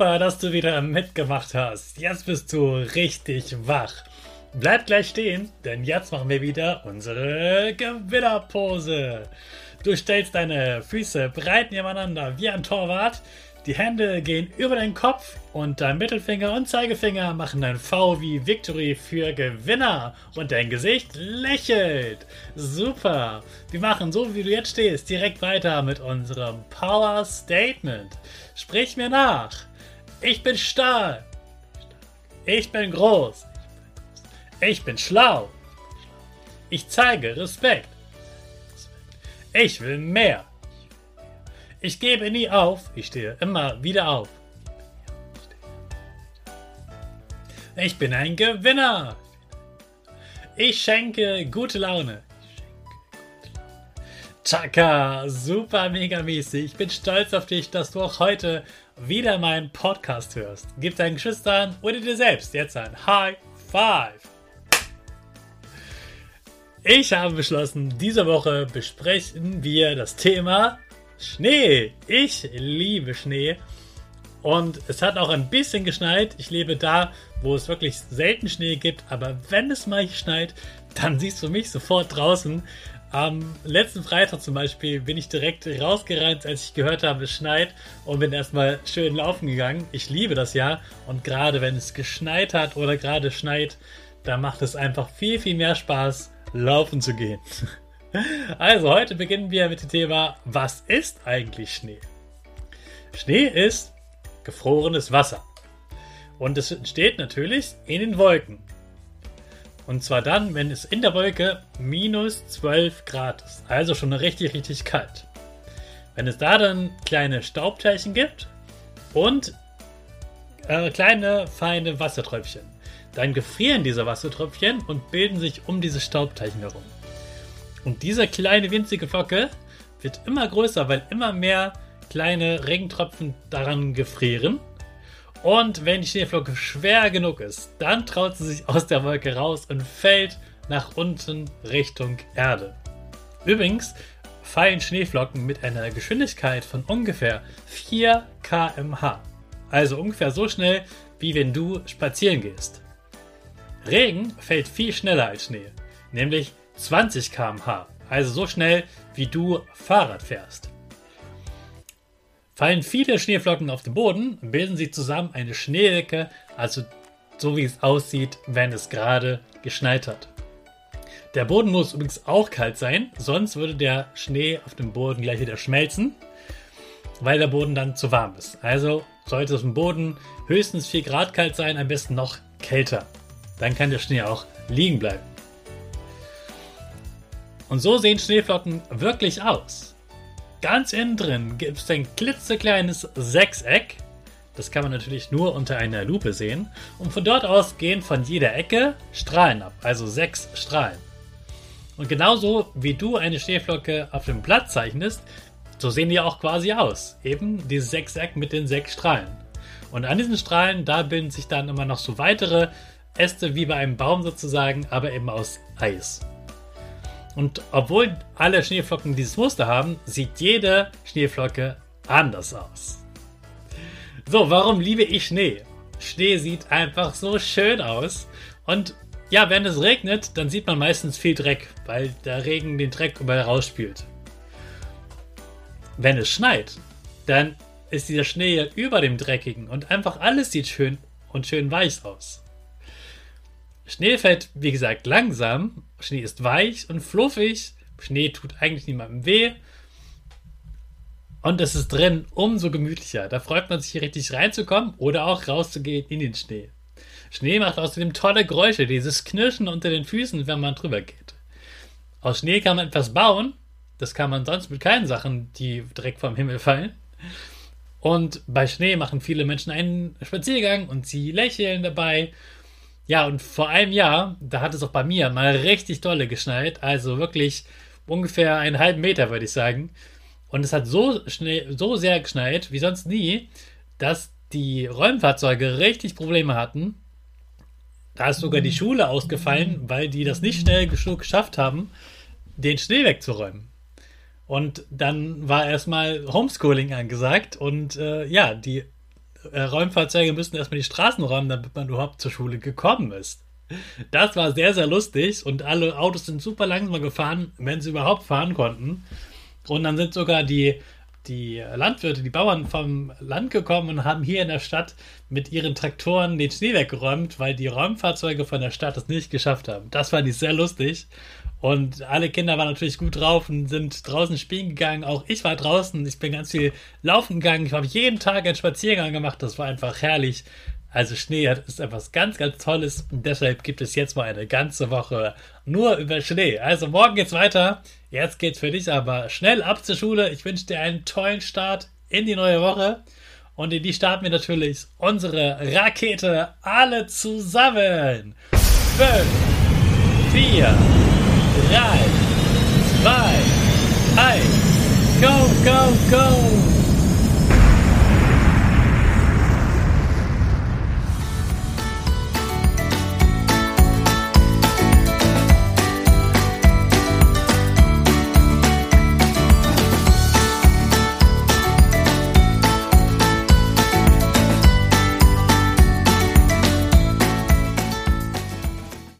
Super, dass du wieder mitgemacht hast. Jetzt bist du richtig wach. Bleib gleich stehen, denn jetzt machen wir wieder unsere Gewinnerpose. Du stellst deine Füße breit nebeneinander wie ein Torwart. Die Hände gehen über den Kopf und dein Mittelfinger und Zeigefinger machen ein V wie Victory für Gewinner und dein Gesicht lächelt. Super. Wir machen so, wie du jetzt stehst, direkt weiter mit unserem Power Statement. Sprich mir nach. Ich bin stark. Ich bin groß. Ich bin schlau. Ich zeige Respekt. Ich will mehr. Ich gebe nie auf. Ich stehe immer wieder auf. Ich bin ein Gewinner. Ich schenke gute Laune. Chaka, super mega mäßig. Ich bin stolz auf dich, dass du auch heute wieder meinen Podcast hörst. Gib deinen Geschwistern oder dir selbst jetzt ein High Five. Ich habe beschlossen, diese Woche besprechen wir das Thema Schnee. Ich liebe Schnee. Und es hat auch ein bisschen geschneit. Ich lebe da, wo es wirklich selten Schnee gibt. Aber wenn es mal schneit, dann siehst du mich sofort draußen. Am letzten Freitag zum Beispiel bin ich direkt rausgerannt, als ich gehört habe, es schneit und bin erstmal schön laufen gegangen. Ich liebe das ja und gerade wenn es geschneit hat oder gerade schneit, da macht es einfach viel, viel mehr Spaß, laufen zu gehen. Also heute beginnen wir mit dem Thema, was ist eigentlich Schnee? Schnee ist gefrorenes Wasser und es entsteht natürlich in den Wolken. Und zwar dann, wenn es in der Wolke minus 12 Grad ist. Also schon richtig, richtig kalt. Wenn es da dann kleine Staubteilchen gibt und äh, kleine, feine Wassertröpfchen, dann gefrieren diese Wassertröpfchen und bilden sich um diese Staubteilchen herum. Und diese kleine winzige Flocke wird immer größer, weil immer mehr kleine Regentropfen daran gefrieren und wenn die Schneeflocke schwer genug ist, dann traut sie sich aus der Wolke raus und fällt nach unten Richtung Erde. Übrigens fallen Schneeflocken mit einer Geschwindigkeit von ungefähr 4 km/h. Also ungefähr so schnell, wie wenn du spazieren gehst. Regen fällt viel schneller als Schnee, nämlich 20 km/h. Also so schnell, wie du Fahrrad fährst. Fallen viele Schneeflocken auf den Boden, bilden sie zusammen eine Schneedecke, also so wie es aussieht, wenn es gerade geschneit hat. Der Boden muss übrigens auch kalt sein, sonst würde der Schnee auf dem Boden gleich wieder schmelzen, weil der Boden dann zu warm ist. Also sollte es im Boden höchstens 4 Grad kalt sein, am besten noch kälter. Dann kann der Schnee auch liegen bleiben. Und so sehen Schneeflocken wirklich aus. Ganz innen drin gibt es ein klitzekleines Sechseck. Das kann man natürlich nur unter einer Lupe sehen. Und von dort aus gehen von jeder Ecke Strahlen ab, also sechs Strahlen. Und genauso wie du eine Schneeflocke auf dem Blatt zeichnest, so sehen die auch quasi aus. Eben dieses Sechseck mit den sechs Strahlen. Und an diesen Strahlen, da bilden sich dann immer noch so weitere Äste wie bei einem Baum sozusagen, aber eben aus Eis. Und obwohl alle Schneeflocken dieses Muster haben, sieht jede Schneeflocke anders aus. So, warum liebe ich Schnee? Schnee sieht einfach so schön aus. Und ja, wenn es regnet, dann sieht man meistens viel Dreck, weil der Regen den Dreck überall rausspült. Wenn es schneit, dann ist dieser Schnee ja über dem Dreckigen und einfach alles sieht schön und schön weich aus. Schnee fällt, wie gesagt, langsam. Schnee ist weich und fluffig. Schnee tut eigentlich niemandem weh. Und es ist drin umso gemütlicher. Da freut man sich hier richtig reinzukommen oder auch rauszugehen in den Schnee. Schnee macht außerdem tolle Geräusche, dieses Knirschen unter den Füßen, wenn man drüber geht. Aus Schnee kann man etwas bauen. Das kann man sonst mit keinen Sachen, die direkt vom Himmel fallen. Und bei Schnee machen viele Menschen einen Spaziergang und sie lächeln dabei. Ja, und vor einem Jahr, da hat es auch bei mir mal richtig dolle geschneit. Also wirklich ungefähr einen halben Meter, würde ich sagen. Und es hat so schnell, so sehr geschneit wie sonst nie, dass die Räumfahrzeuge richtig Probleme hatten. Da ist sogar die Schule ausgefallen, weil die das nicht schnell geschafft haben, den Schnee wegzuräumen. Und dann war erstmal Homeschooling angesagt und äh, ja, die äh, Räumfahrzeuge müssen erstmal die Straßen räumen, damit man überhaupt zur Schule gekommen ist. Das war sehr, sehr lustig und alle Autos sind super langsam gefahren, wenn sie überhaupt fahren konnten. Und dann sind sogar die, die Landwirte, die Bauern vom Land gekommen und haben hier in der Stadt mit ihren Traktoren den Schnee weggeräumt, weil die Räumfahrzeuge von der Stadt es nicht geschafft haben. Das fand ich sehr lustig. Und alle Kinder waren natürlich gut drauf und sind draußen spielen gegangen. Auch ich war draußen. Ich bin ganz viel laufen gegangen. Ich habe jeden Tag einen Spaziergang gemacht. Das war einfach herrlich. Also Schnee ist etwas ganz, ganz Tolles. Und deshalb gibt es jetzt mal eine ganze Woche nur über Schnee. Also morgen geht's weiter. Jetzt geht's für dich aber schnell ab zur Schule. Ich wünsche dir einen tollen Start in die neue Woche. Und in die starten wir natürlich unsere Rakete alle zusammen. 5, 4, drei, zwei, eins, go, go, go!